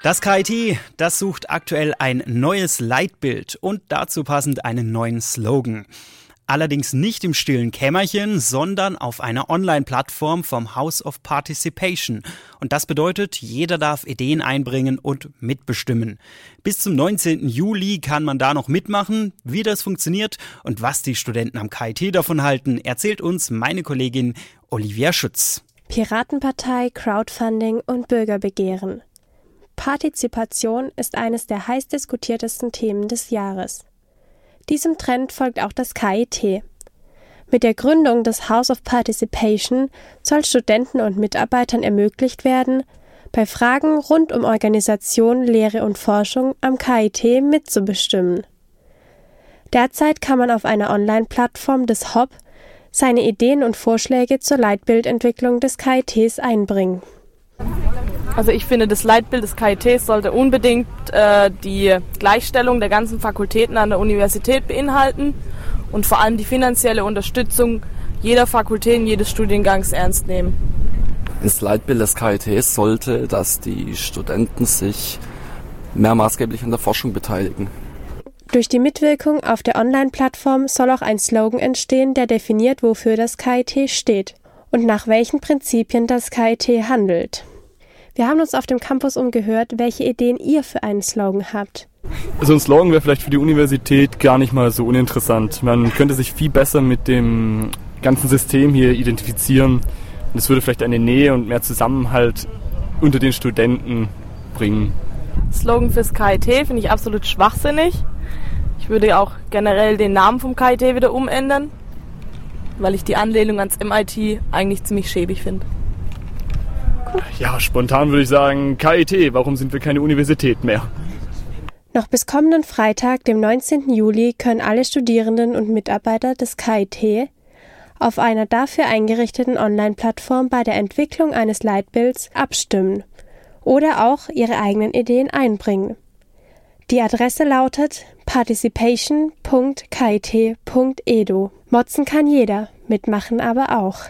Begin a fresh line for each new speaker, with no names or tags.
Das KIT, das sucht aktuell ein neues Leitbild und dazu passend einen neuen Slogan. Allerdings nicht im stillen Kämmerchen, sondern auf einer Online-Plattform vom House of Participation. Und das bedeutet, jeder darf Ideen einbringen und mitbestimmen. Bis zum 19. Juli kann man da noch mitmachen. Wie das funktioniert und was die Studenten am KIT davon halten, erzählt uns meine Kollegin Olivia Schütz.
Piratenpartei, Crowdfunding und Bürgerbegehren. Partizipation ist eines der heiß diskutiertesten Themen des Jahres. Diesem Trend folgt auch das KIT. Mit der Gründung des House of Participation soll Studenten und Mitarbeitern ermöglicht werden, bei Fragen rund um Organisation, Lehre und Forschung am KIT mitzubestimmen. Derzeit kann man auf einer Online-Plattform des HOP seine Ideen und Vorschläge zur Leitbildentwicklung des KITs einbringen.
Also ich finde, das Leitbild des KIT sollte unbedingt äh, die Gleichstellung der ganzen Fakultäten an der Universität beinhalten und vor allem die finanzielle Unterstützung jeder Fakultät jedes Studiengangs ernst nehmen.
Das Leitbild des KIT sollte, dass die Studenten sich mehr maßgeblich an der Forschung beteiligen.
Durch die Mitwirkung auf der Online-Plattform soll auch ein Slogan entstehen, der definiert, wofür das KIT steht und nach welchen Prinzipien das KIT handelt. Wir haben uns auf dem Campus umgehört, welche Ideen ihr für einen Slogan habt.
So ein Slogan wäre vielleicht für die Universität gar nicht mal so uninteressant. Man könnte sich viel besser mit dem ganzen System hier identifizieren. Und es würde vielleicht eine Nähe und mehr Zusammenhalt unter den Studenten bringen.
Slogan fürs KIT finde ich absolut schwachsinnig. Ich würde auch generell den Namen vom KIT wieder umändern, weil ich die Anlehnung ans MIT eigentlich ziemlich schäbig finde.
Ja, spontan würde ich sagen KIT. Warum sind wir keine Universität mehr?
Noch bis kommenden Freitag, dem 19. Juli, können alle Studierenden und Mitarbeiter des KIT auf einer dafür eingerichteten Online-Plattform bei der Entwicklung eines Leitbilds abstimmen oder auch ihre eigenen Ideen einbringen. Die Adresse lautet participation.kit.edu. Motzen kann jeder, mitmachen aber auch.